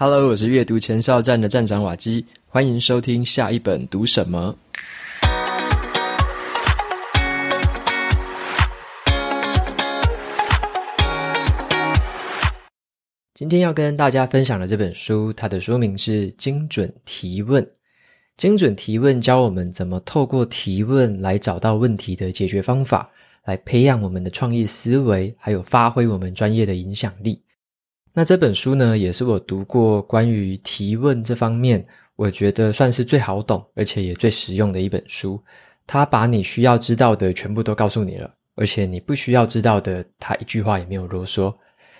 Hello，我是阅读前哨站的站长瓦基，欢迎收听下一本读什么。今天要跟大家分享的这本书，它的书名是《精准提问》。精准提问教我们怎么透过提问来找到问题的解决方法，来培养我们的创意思维，还有发挥我们专业的影响力。那这本书呢，也是我读过关于提问这方面，我觉得算是最好懂，而且也最实用的一本书。它把你需要知道的全部都告诉你了，而且你不需要知道的，它一句话也没有啰嗦。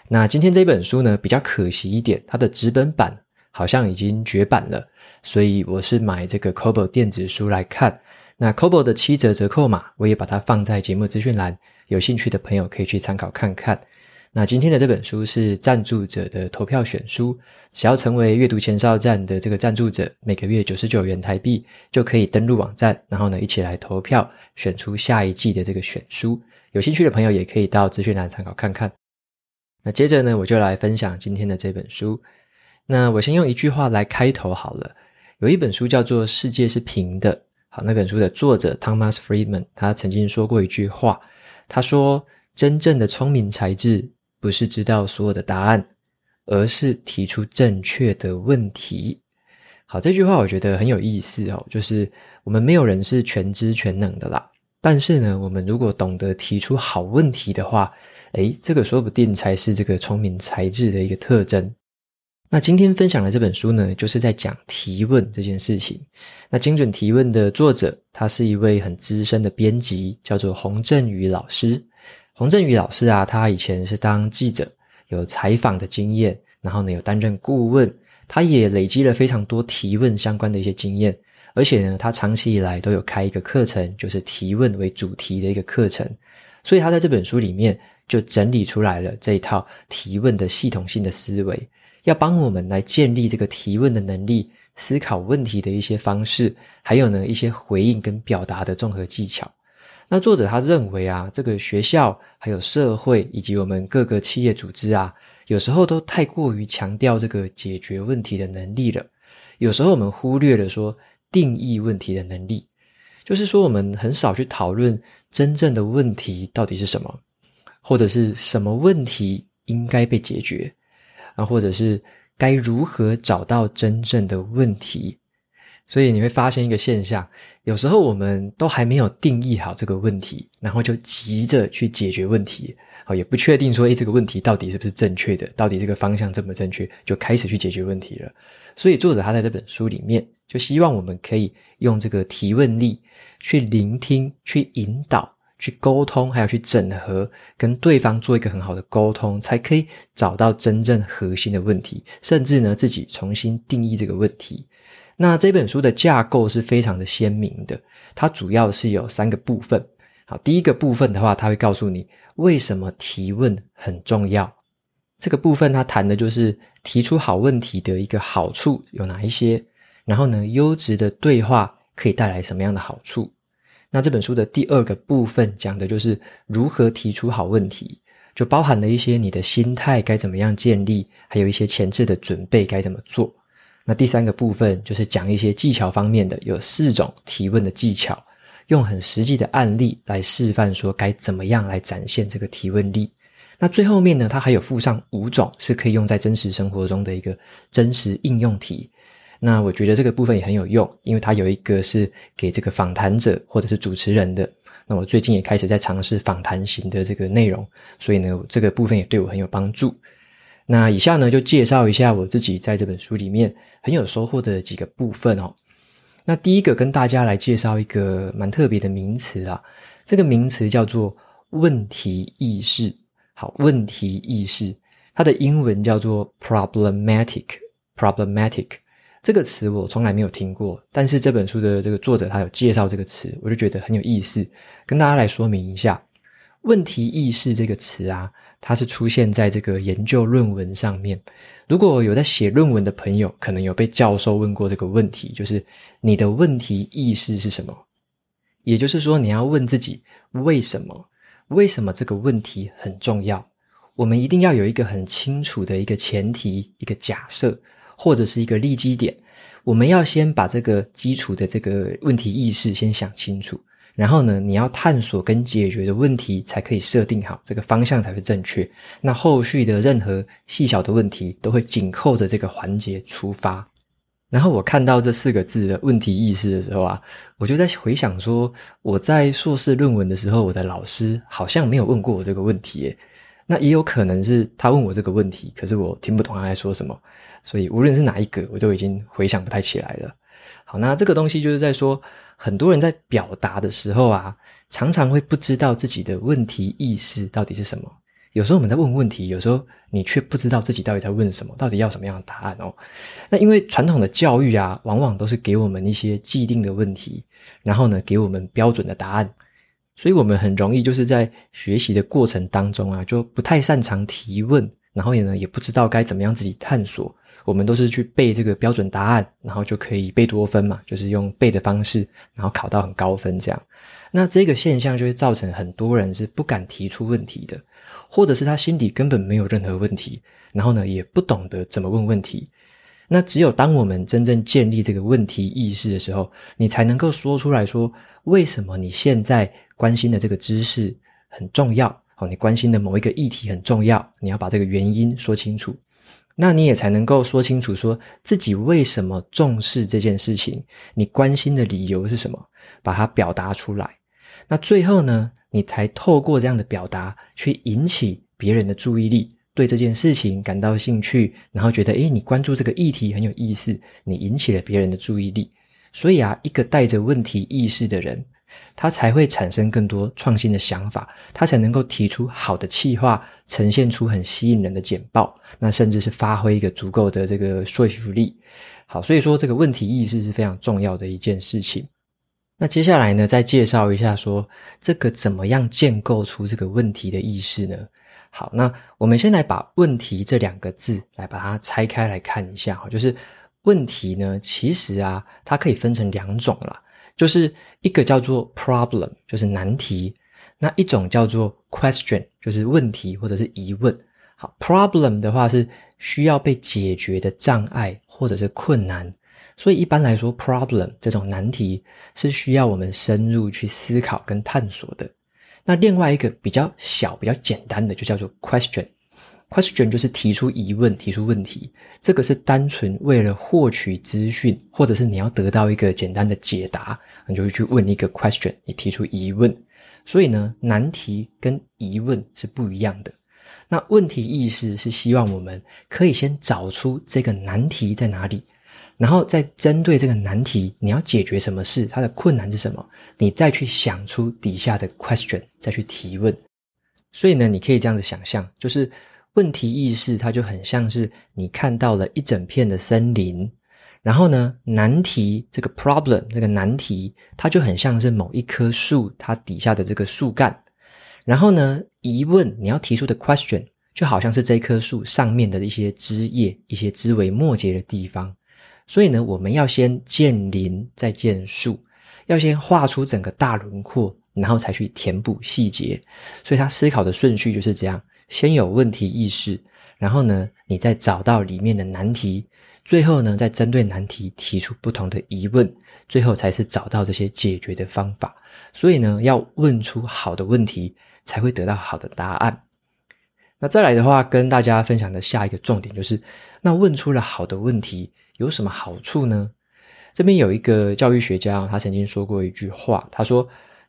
那今天这本书呢，比较可惜一点，它的纸本版好像已经绝版了，所以我是买这个 Kobo 电子书来看。那 Kobo 的七折折扣码，我也把它放在节目资讯栏，有兴趣的朋友可以去参考看看。那今天的这本书是赞助者的投票选书，只要成为阅读前哨站的这个赞助者，每个月九十九元台币就可以登录网站，然后呢一起来投票选出下一季的这个选书。有兴趣的朋友也可以到资讯栏参考看看。那接着呢，我就来分享今天的这本书。那我先用一句话来开头好了。有一本书叫做《世界是平的》，好，那本书的作者 Thomas Friedman 他曾经说过一句话，他说：“真正的聪明才智。”不是知道所有的答案，而是提出正确的问题。好，这句话我觉得很有意思哦，就是我们没有人是全知全能的啦。但是呢，我们如果懂得提出好问题的话，诶，这个说不定才是这个聪明才智的一个特征。那今天分享的这本书呢，就是在讲提问这件事情。那精准提问的作者，他是一位很资深的编辑，叫做洪振宇老师。洪振宇老师啊，他以前是当记者，有采访的经验，然后呢有担任顾问，他也累积了非常多提问相关的一些经验，而且呢，他长期以来都有开一个课程，就是提问为主题的一个课程，所以他在这本书里面就整理出来了这一套提问的系统性的思维，要帮我们来建立这个提问的能力，思考问题的一些方式，还有呢一些回应跟表达的综合技巧。那作者他认为啊，这个学校还有社会以及我们各个企业组织啊，有时候都太过于强调这个解决问题的能力了。有时候我们忽略了说定义问题的能力，就是说我们很少去讨论真正的问题到底是什么，或者是什么问题应该被解决啊，或者是该如何找到真正的问题。所以你会发现一个现象，有时候我们都还没有定义好这个问题，然后就急着去解决问题，好，也不确定说，诶，这个问题到底是不是正确的，到底这个方向正不正确，就开始去解决问题了。所以作者他在这本书里面就希望我们可以用这个提问力去聆听、去引导、去沟通，还有去整合，跟对方做一个很好的沟通，才可以找到真正核心的问题，甚至呢，自己重新定义这个问题。那这本书的架构是非常的鲜明的，它主要是有三个部分。好，第一个部分的话，它会告诉你为什么提问很重要。这个部分它谈的就是提出好问题的一个好处有哪一些，然后呢，优质的对话可以带来什么样的好处。那这本书的第二个部分讲的就是如何提出好问题，就包含了一些你的心态该怎么样建立，还有一些前置的准备该怎么做。那第三个部分就是讲一些技巧方面的，有四种提问的技巧，用很实际的案例来示范说该怎么样来展现这个提问力。那最后面呢，它还有附上五种是可以用在真实生活中的一个真实应用题。那我觉得这个部分也很有用，因为它有一个是给这个访谈者或者是主持人的。那我最近也开始在尝试访谈型的这个内容，所以呢，这个部分也对我很有帮助。那以下呢，就介绍一下我自己在这本书里面很有收获的几个部分哦。那第一个跟大家来介绍一个蛮特别的名词啊，这个名词叫做问题意识。好，问题意识，它的英文叫做 problematic。problematic 这个词我从来没有听过，但是这本书的这个作者他有介绍这个词，我就觉得很有意思，跟大家来说明一下。问题意识这个词啊，它是出现在这个研究论文上面。如果有在写论文的朋友，可能有被教授问过这个问题，就是你的问题意识是什么？也就是说，你要问自己为什么？为什么这个问题很重要？我们一定要有一个很清楚的一个前提、一个假设，或者是一个利基点，我们要先把这个基础的这个问题意识先想清楚，然后呢，你要探索跟解决的问题才可以设定好，这个方向才会正确。那后续的任何细小的问题都会紧扣着这个环节出发。然后我看到这四个字的问题意识的时候啊，我就在回想说，我在硕士论文的时候，我的老师好像没有问过我这个问题耶。那也有可能是他问我这个问题，可是我听不懂他在说什么，所以无论是哪一个，我都已经回想不太起来了。好，那这个东西就是在说，很多人在表达的时候啊，常常会不知道自己的问题意识到底是什么。有时候我们在问问题，有时候你却不知道自己到底在问什么，到底要什么样的答案哦。那因为传统的教育啊，往往都是给我们一些既定的问题，然后呢，给我们标准的答案，所以我们很容易就是在学习的过程当中啊，就不太擅长提问，然后也呢，也不知道该怎么样自己探索。我们都是去背这个标准答案，然后就可以背多分嘛，就是用背的方式，然后考到很高分这样。那这个现象就会造成很多人是不敢提出问题的。或者是他心底根本没有任何问题，然后呢，也不懂得怎么问问题。那只有当我们真正建立这个问题意识的时候，你才能够说出来说，为什么你现在关心的这个知识很重要？哦，你关心的某一个议题很重要，你要把这个原因说清楚。那你也才能够说清楚，说自己为什么重视这件事情，你关心的理由是什么，把它表达出来。那最后呢，你才透过这样的表达去引起别人的注意力，对这件事情感到兴趣，然后觉得，诶，你关注这个议题很有意思，你引起了别人的注意力。所以啊，一个带着问题意识的人，他才会产生更多创新的想法，他才能够提出好的企划，呈现出很吸引人的简报，那甚至是发挥一个足够的这个说服力。好，所以说这个问题意识是非常重要的一件事情。那接下来呢，再介绍一下说这个怎么样建构出这个问题的意识呢？好，那我们先来把“问题”这两个字来把它拆开来看一下哈，就是问题呢，其实啊，它可以分成两种啦，就是一个叫做 problem，就是难题；那一种叫做 question，就是问题或者是疑问。好，problem 的话是需要被解决的障碍或者是困难。所以一般来说，problem 这种难题是需要我们深入去思考跟探索的。那另外一个比较小、比较简单的，就叫做 question。Question 就是提出疑问、提出问题。这个是单纯为了获取资讯，或者是你要得到一个简单的解答，你就会去问一个 question，你提出疑问。所以呢，难题跟疑问是不一样的。那问题意识是希望我们可以先找出这个难题在哪里。然后再针对这个难题，你要解决什么事？它的困难是什么？你再去想出底下的 question，再去提问。所以呢，你可以这样子想象，就是问题意识，它就很像是你看到了一整片的森林，然后呢，难题这个 problem 这个难题，它就很像是某一棵树它底下的这个树干，然后呢，疑问你要提出的 question，就好像是这棵树上面的一些枝叶，一些枝微末节的地方。所以呢，我们要先建林，再建树，要先画出整个大轮廓，然后才去填补细节。所以他思考的顺序就是这样：先有问题意识，然后呢，你再找到里面的难题，最后呢，再针对难题提出不同的疑问，最后才是找到这些解决的方法。所以呢，要问出好的问题，才会得到好的答案。那再来的话，跟大家分享的下一个重点就是，那问出了好的问题。有什么好处呢？这边有一个教育学家，他曾经说过一句话，他说：“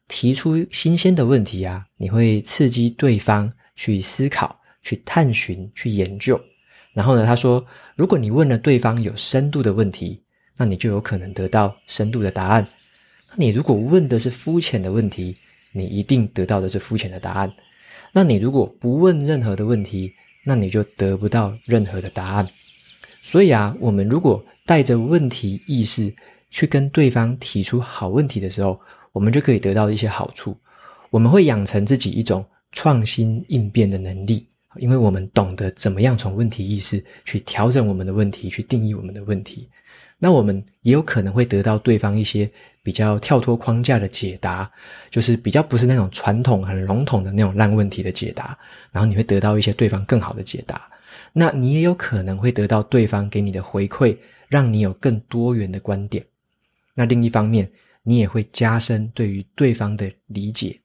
提出新鲜的问题啊，你会刺激对方去思考、去探寻、去研究。然后呢，他说，如果你问了对方有深度的问题，那你就有可能得到深度的答案。那你如果问的是肤浅的问题，你一定得到的是肤浅的答案。那你如果不问任何的问题，那你就得不到任何的答案。”所以啊，我们如果带着问题意识去跟对方提出好问题的时候，我们就可以得到一些好处。我们会养成自己一种创新应变的能力，因为我们懂得怎么样从问题意识去调整我们的问题，去定义我们的问题。那我们也有可能会得到对方一些比较跳脱框架的解答，就是比较不是那种传统很笼统的那种烂问题的解答，然后你会得到一些对方更好的解答。那你也有可能会得到对方给你的回馈，让你有更多元的观点。那另一方面，你也会加深对于对方的理解。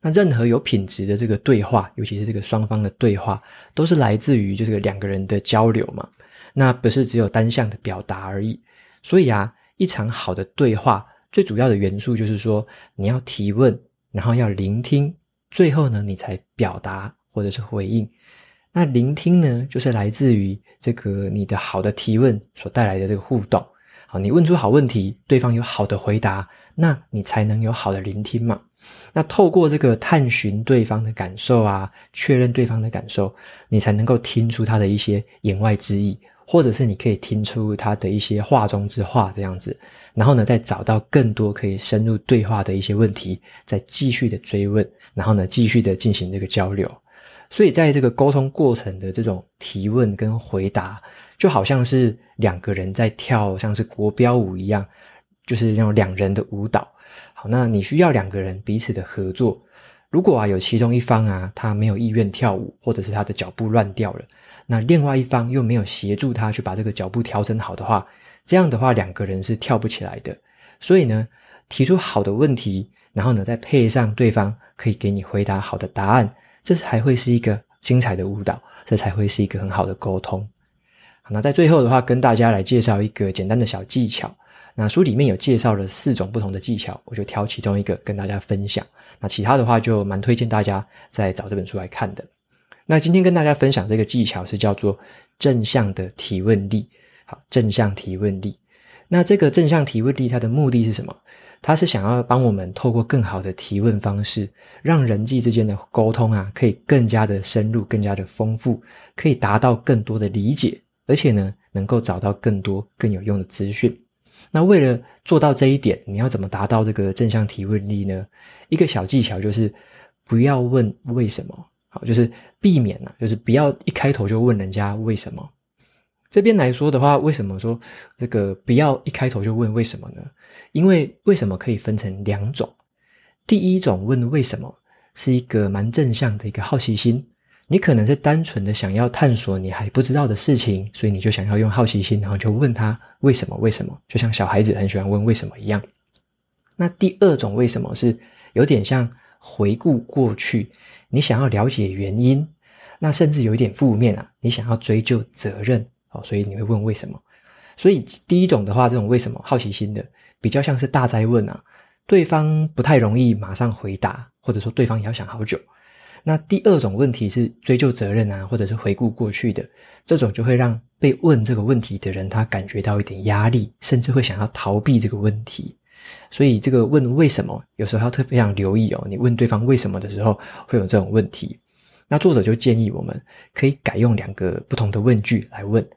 那任何有品质的这个对话，尤其是这个双方的对话，都是来自于就这个两个人的交流嘛。那不是只有单向的表达而已。所以啊，一场好的对话最主要的元素就是说，你要提问，然后要聆听，最后呢，你才表达或者是回应。那聆听呢，就是来自于这个你的好的提问所带来的这个互动。好，你问出好问题，对方有好的回答，那你才能有好的聆听嘛。那透过这个探寻对方的感受啊，确认对方的感受，你才能够听出他的一些言外之意，或者是你可以听出他的一些话中之话这样子。然后呢，再找到更多可以深入对话的一些问题，再继续的追问，然后呢，继续的进行这个交流。所以，在这个沟通过程的这种提问跟回答，就好像是两个人在跳像是国标舞一样，就是那种两人的舞蹈。好，那你需要两个人彼此的合作。如果啊有其中一方啊他没有意愿跳舞，或者是他的脚步乱掉了，那另外一方又没有协助他去把这个脚步调整好的话，这样的话两个人是跳不起来的。所以呢，提出好的问题，然后呢再配上对方可以给你回答好的答案。这才会是一个精彩的舞蹈，这才会是一个很好的沟通。那在最后的话，跟大家来介绍一个简单的小技巧。那书里面有介绍了四种不同的技巧，我就挑其中一个跟大家分享。那其他的话就蛮推荐大家再找这本书来看的。那今天跟大家分享这个技巧是叫做正向的提问力。好，正向提问力。那这个正向提问力它的目的是什么？它是想要帮我们透过更好的提问方式，让人际之间的沟通啊，可以更加的深入、更加的丰富，可以达到更多的理解，而且呢，能够找到更多更有用的资讯。那为了做到这一点，你要怎么达到这个正向提问力呢？一个小技巧就是不要问为什么，好，就是避免啊，就是不要一开头就问人家为什么。这边来说的话，为什么说这个不要一开头就问为什么呢？因为为什么可以分成两种。第一种问为什么是一个蛮正向的一个好奇心，你可能是单纯的想要探索你还不知道的事情，所以你就想要用好奇心，然后就问他为什么？为什么？就像小孩子很喜欢问为什么一样。那第二种为什么是有点像回顾过去，你想要了解原因，那甚至有一点负面啊，你想要追究责任哦。所以你会问为什么？所以第一种的话，这种为什么好奇心的，比较像是大哉问啊，对方不太容易马上回答，或者说对方也要想好久。那第二种问题是追究责任啊，或者是回顾过去的，这种就会让被问这个问题的人他感觉到一点压力，甚至会想要逃避这个问题。所以这个问为什么，有时候要特别非常留意哦。你问对方为什么的时候，会有这种问题。那作者就建议我们可以改用两个不同的问句来问。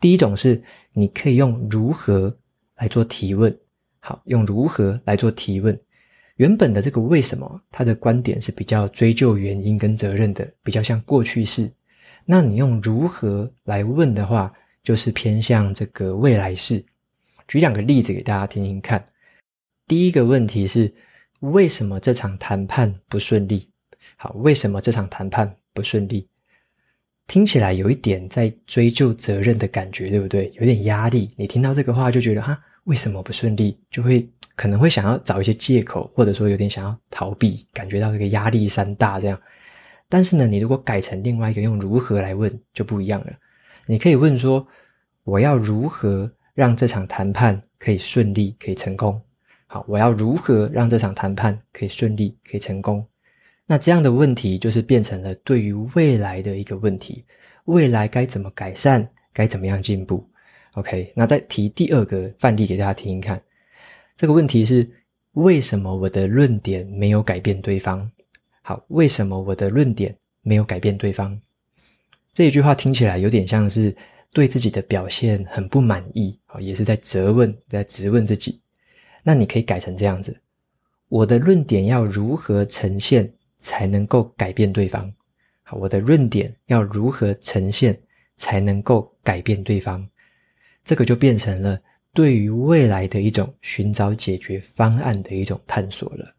第一种是你可以用如何来做提问，好，用如何来做提问。原本的这个为什么，他的观点是比较追究原因跟责任的，比较像过去式。那你用如何来问的话，就是偏向这个未来式。举两个例子给大家听听看。第一个问题是为什么这场谈判不顺利？好，为什么这场谈判不顺利？听起来有一点在追究责任的感觉，对不对？有点压力。你听到这个话就觉得哈，为什么不顺利？就会可能会想要找一些借口，或者说有点想要逃避，感觉到这个压力山大这样。但是呢，你如果改成另外一个用如何来问，就不一样了。你可以问说：我要如何让这场谈判可以顺利、可以成功？好，我要如何让这场谈判可以顺利、可以成功？那这样的问题就是变成了对于未来的一个问题，未来该怎么改善，该怎么样进步？OK，那再提第二个范例给大家听听看。这个问题是为什么我的论点没有改变对方？好，为什么我的论点没有改变对方？这一句话听起来有点像是对自己的表现很不满意，也是在责问，在质问自己。那你可以改成这样子：我的论点要如何呈现？才能够改变对方。好，我的论点要如何呈现才能够改变对方？这个就变成了对于未来的一种寻找解决方案的一种探索了。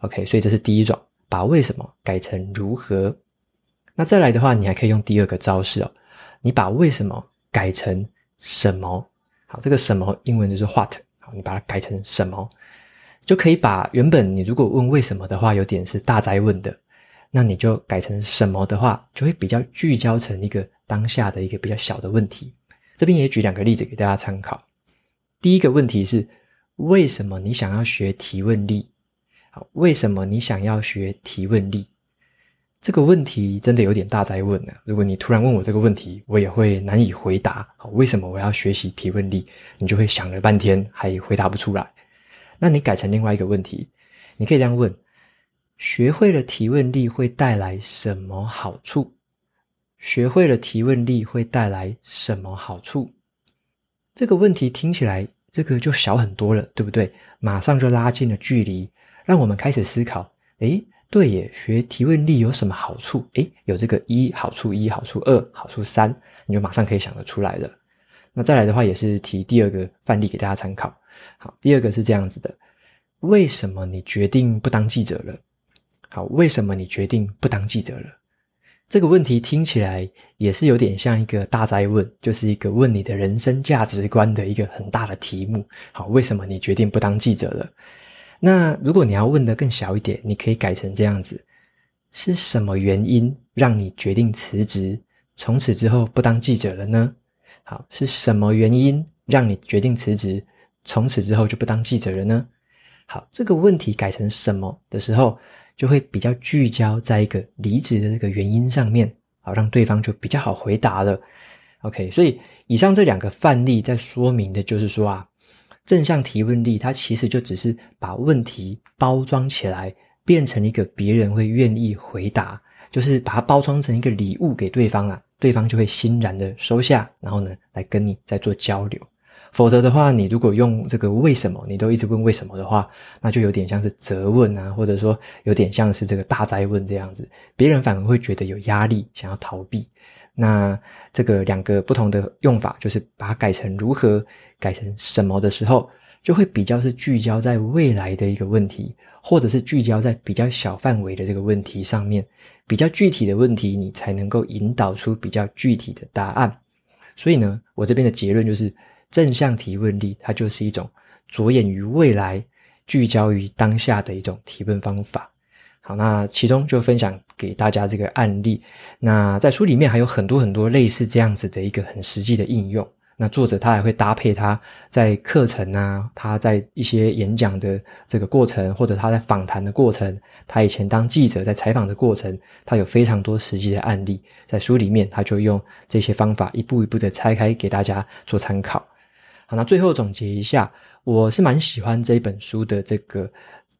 OK，所以这是第一种，把为什么改成如何。那再来的话，你还可以用第二个招式哦，你把为什么改成什么？好，这个什么英文就是 what，好，你把它改成什么，就可以把原本你如果问为什么的话，有点是大哉问的，那你就改成什么的话，就会比较聚焦成一个当下的一个比较小的问题。这边也举两个例子给大家参考。第一个问题是，为什么你想要学提问力？好，为什么你想要学提问力？这个问题真的有点大哉问呢。如果你突然问我这个问题，我也会难以回答。好，为什么我要学习提问力？你就会想了半天，还回答不出来。那你改成另外一个问题，你可以这样问：学会了提问力会带来什么好处？学会了提问力会带来什么好处？这个问题听起来这个就小很多了，对不对？马上就拉近了距离，让我们开始思考。诶，对耶，学提问力有什么好处？诶，有这个一好处一好处二好处三，你就马上可以想得出来了。那再来的话，也是提第二个范例给大家参考。好，第二个是这样子的：为什么你决定不当记者了？好，为什么你决定不当记者了？这个问题听起来也是有点像一个大哉问，就是一个问你的人生价值观的一个很大的题目。好，为什么你决定不当记者了？那如果你要问的更小一点，你可以改成这样子：是什么原因让你决定辞职，从此之后不当记者了呢？好，是什么原因让你决定辞职，从此之后就不当记者了呢？好，这个问题改成什么的时候，就会比较聚焦在一个离职的这个原因上面，好，让对方就比较好回答了。OK，所以以上这两个范例在说明的就是说啊，正向提问力它其实就只是把问题包装起来，变成一个别人会愿意回答，就是把它包装成一个礼物给对方啊，对方就会欣然的收下，然后呢，来跟你再做交流。否则的话，你如果用这个为什么，你都一直问为什么的话，那就有点像是责问啊，或者说有点像是这个大哉问这样子，别人反而会觉得有压力，想要逃避。那这个两个不同的用法，就是把它改成如何，改成什么的时候，就会比较是聚焦在未来的一个问题，或者是聚焦在比较小范围的这个问题上面，比较具体的问题，你才能够引导出比较具体的答案。所以呢，我这边的结论就是。正向提问力，它就是一种着眼于未来、聚焦于当下的一种提问方法。好，那其中就分享给大家这个案例。那在书里面还有很多很多类似这样子的一个很实际的应用。那作者他还会搭配他在课程啊，他在一些演讲的这个过程，或者他在访谈的过程，他以前当记者在采访的过程，他有非常多实际的案例，在书里面他就用这些方法一步一步的拆开给大家做参考。好，那最后总结一下，我是蛮喜欢这本书的这个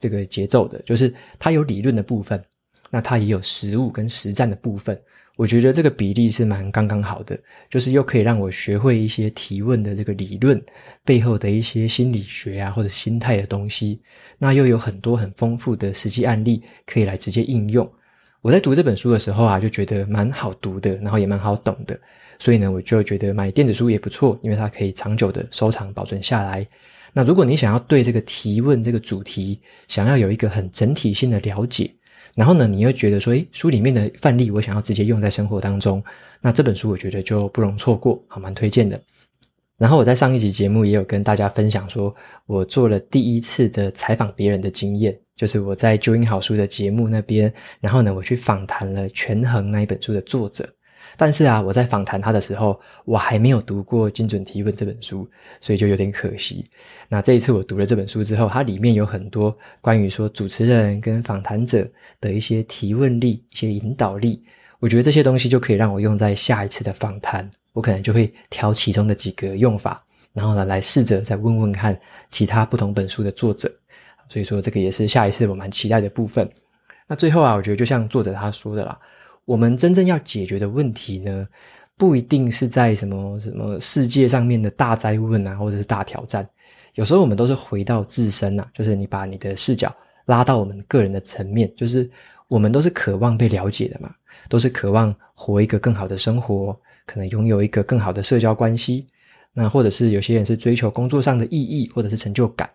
这个节奏的，就是它有理论的部分，那它也有实物跟实战的部分，我觉得这个比例是蛮刚刚好的，就是又可以让我学会一些提问的这个理论背后的一些心理学啊或者心态的东西，那又有很多很丰富的实际案例可以来直接应用。我在读这本书的时候啊，就觉得蛮好读的，然后也蛮好懂的，所以呢，我就觉得买电子书也不错，因为它可以长久的收藏保存下来。那如果你想要对这个提问这个主题，想要有一个很整体性的了解，然后呢，你又觉得说，诶，书里面的范例我想要直接用在生活当中，那这本书我觉得就不容错过，好，蛮推荐的。然后我在上一集节目也有跟大家分享说，我做了第一次的采访别人的经验。就是我在九音好书的节目那边，然后呢，我去访谈了《权衡》那一本书的作者。但是啊，我在访谈他的时候，我还没有读过《精准提问》这本书，所以就有点可惜。那这一次我读了这本书之后，它里面有很多关于说主持人跟访谈者的一些提问力、一些引导力，我觉得这些东西就可以让我用在下一次的访谈。我可能就会挑其中的几个用法，然后呢，来试着再问问看其他不同本书的作者。所以说，这个也是下一次我蛮期待的部分。那最后啊，我觉得就像作者他说的啦，我们真正要解决的问题呢，不一定是在什么什么世界上面的大灾问啊，或者是大挑战。有时候我们都是回到自身呐，就是你把你的视角拉到我们个人的层面，就是我们都是渴望被了解的嘛，都是渴望活一个更好的生活，可能拥有一个更好的社交关系。那或者是有些人是追求工作上的意义，或者是成就感。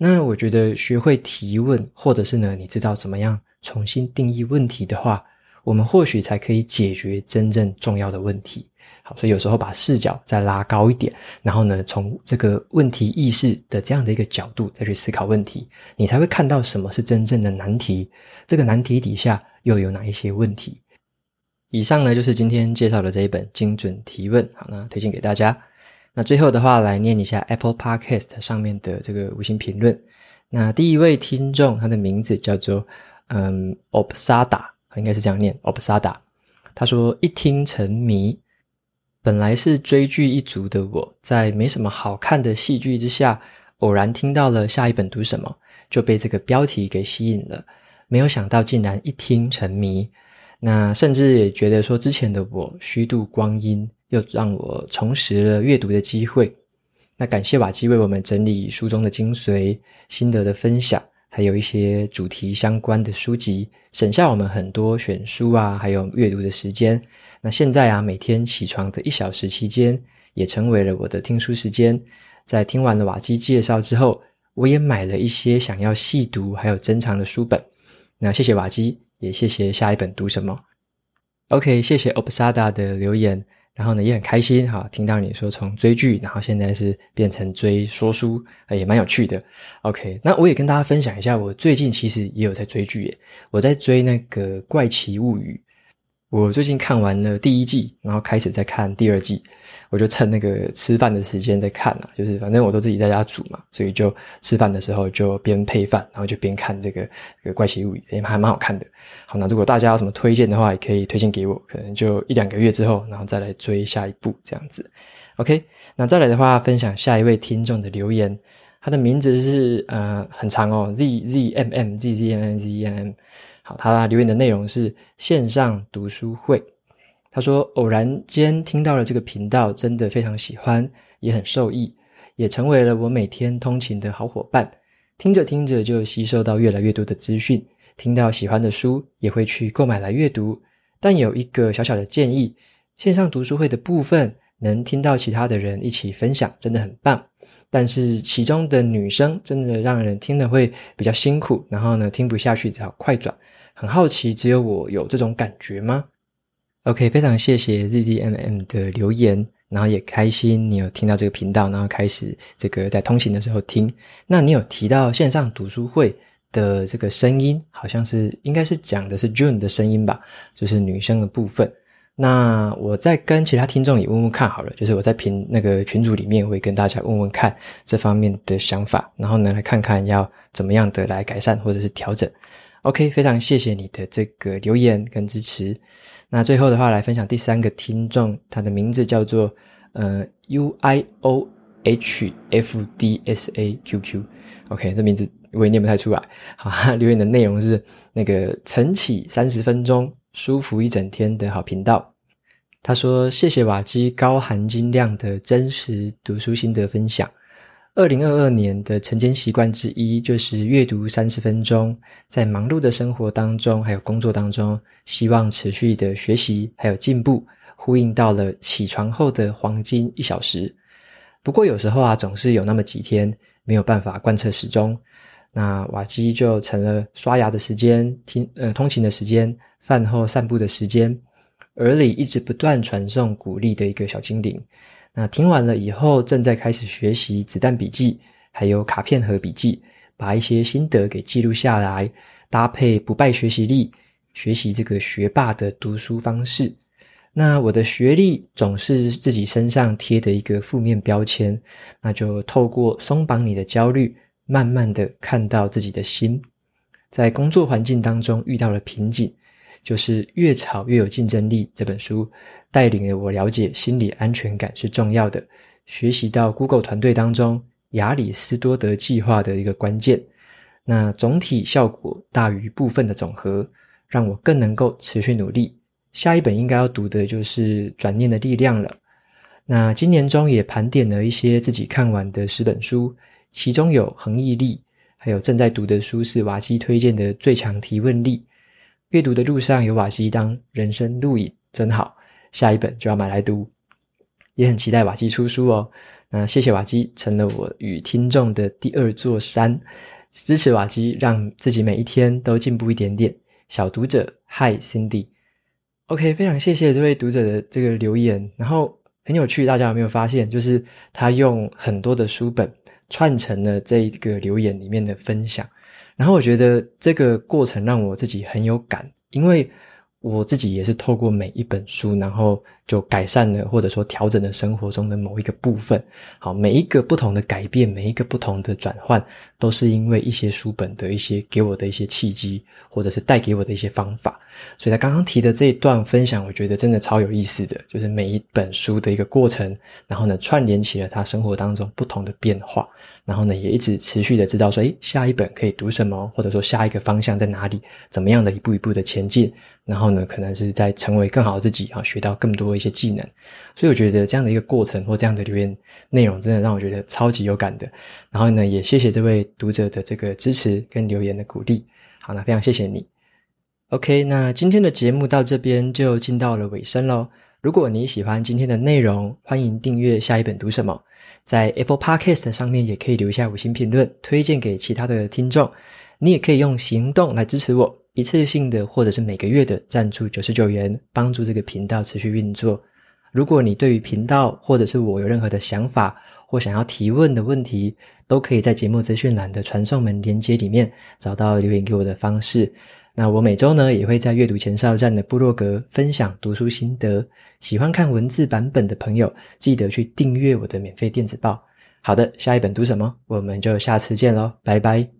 那我觉得学会提问，或者是呢，你知道怎么样重新定义问题的话，我们或许才可以解决真正重要的问题。好，所以有时候把视角再拉高一点，然后呢，从这个问题意识的这样的一个角度再去思考问题，你才会看到什么是真正的难题。这个难题底下又有哪一些问题？以上呢，就是今天介绍的这一本精准提问。好，那推荐给大家。那最后的话，来念一下 Apple Podcast 上面的这个五星评论。那第一位听众，他的名字叫做嗯 Obsada，应该是这样念 Obsada。他说一听沉迷，本来是追剧一族的我，在没什么好看的戏剧之下，偶然听到了下一本读什么，就被这个标题给吸引了。没有想到竟然一听沉迷。那甚至也觉得说，之前的我虚度光阴，又让我重拾了阅读的机会。那感谢瓦基为我们整理书中的精髓、心得的分享，还有一些主题相关的书籍，省下我们很多选书啊，还有阅读的时间。那现在啊，每天起床的一小时期间，也成为了我的听书时间。在听完了瓦基介绍之后，我也买了一些想要细读还有珍藏的书本。那谢谢瓦基。也谢谢下一本读什么，OK，谢谢 Obsada 的留言，然后呢也很开心哈，听到你说从追剧，然后现在是变成追说书，也蛮有趣的。OK，那我也跟大家分享一下，我最近其实也有在追剧耶，我在追那个《怪奇物语》。我最近看完了第一季，然后开始在看第二季，我就趁那个吃饭的时间在看啊，就是反正我都自己在家煮嘛，所以就吃饭的时候就边配饭，然后就边看这个怪奇物语，也还蛮好看的。好，那如果大家有什么推荐的话，也可以推荐给我，可能就一两个月之后，然后再来追下一部这样子。OK，那再来的话，分享下一位听众的留言，他的名字是呃很长哦，Z Z M M Z Z M M Z M M。好，他留言的内容是线上读书会。他说，偶然间听到了这个频道，真的非常喜欢，也很受益，也成为了我每天通勤的好伙伴。听着听着就吸收到越来越多的资讯，听到喜欢的书也会去购买来阅读。但有一个小小的建议，线上读书会的部分能听到其他的人一起分享，真的很棒。但是其中的女生真的让人听了会比较辛苦，然后呢听不下去，只好快转。很好奇，只有我有这种感觉吗？OK，非常谢谢 ZZMM 的留言，然后也开心你有听到这个频道，然后开始这个在通勤的时候听。那你有提到线上读书会的这个声音，好像是应该是讲的是 June 的声音吧，就是女生的部分。那我再跟其他听众也问问看好了，就是我在评那个群组里面会跟大家问问看这方面的想法，然后呢来看看要怎么样的来改善或者是调整。OK，非常谢谢你的这个留言跟支持。那最后的话，来分享第三个听众，他的名字叫做呃 U I O H F D S A Q Q。OK，这名字我也念不太出来。好，留言的内容是那个晨起三十分钟，舒服一整天的好频道。他说：“谢谢瓦基高含金量的真实读书心得分享。”二零二二年的晨间习惯之一就是阅读三十分钟，在忙碌的生活当中，还有工作当中，希望持续的学习还有进步，呼应到了起床后的黄金一小时。不过有时候啊，总是有那么几天没有办法贯彻始终，那瓦基就成了刷牙的时间、听呃通勤的时间、饭后散步的时间，耳里一直不断传送鼓励的一个小精灵。那听完了以后，正在开始学习子弹笔记，还有卡片盒笔记，把一些心得给记录下来，搭配不败学习力，学习这个学霸的读书方式。那我的学历总是自己身上贴的一个负面标签，那就透过松绑你的焦虑，慢慢的看到自己的心。在工作环境当中遇到了瓶颈。就是越吵越有竞争力这本书带领了我了解心理安全感是重要的，学习到 Google 团队当中亚里斯多德计划的一个关键。那总体效果大于部分的总和，让我更能够持续努力。下一本应该要读的就是《转念的力量》了。那今年中也盘点了一些自己看完的十本书，其中有《恒毅力》，还有正在读的书是瓦基推荐的《最强提问力》。阅读的路上有瓦基当人生录影，真好。下一本就要买来读，也很期待瓦基出书哦。那谢谢瓦基，成了我与听众的第二座山，支持瓦基，让自己每一天都进步一点点。小读者，Hi Cindy，OK，非常谢谢这位读者的这个留言。然后很有趣，大家有没有发现，就是他用很多的书本串成了这一个留言里面的分享。然后我觉得这个过程让我自己很有感，因为。我自己也是透过每一本书，然后就改善了或者说调整了生活中的某一个部分。好，每一个不同的改变，每一个不同的转换，都是因为一些书本的一些给我的一些契机，或者是带给我的一些方法。所以他刚刚提的这一段分享，我觉得真的超有意思的，就是每一本书的一个过程，然后呢串联起了他生活当中不同的变化，然后呢也一直持续的知道说，诶，下一本可以读什么，或者说下一个方向在哪里，怎么样的一步一步的前进。然后呢，可能是在成为更好的自己啊，学到更多一些技能。所以我觉得这样的一个过程或这样的留言内容，真的让我觉得超级有感的。然后呢，也谢谢这位读者的这个支持跟留言的鼓励。好，那非常谢谢你。OK，那今天的节目到这边就进到了尾声喽。如果你喜欢今天的内容，欢迎订阅下一本读什么，在 Apple Podcast 上面也可以留下五星评论，推荐给其他的听众。你也可以用行动来支持我。一次性的或者是每个月的赞助九十九元，帮助这个频道持续运作。如果你对于频道或者是我有任何的想法或想要提问的问题，都可以在节目资讯栏的传送门连接里面找到留言给我的方式。那我每周呢也会在阅读前哨站的部落格分享读书心得。喜欢看文字版本的朋友，记得去订阅我的免费电子报。好的，下一本读什么？我们就下次见喽，拜拜。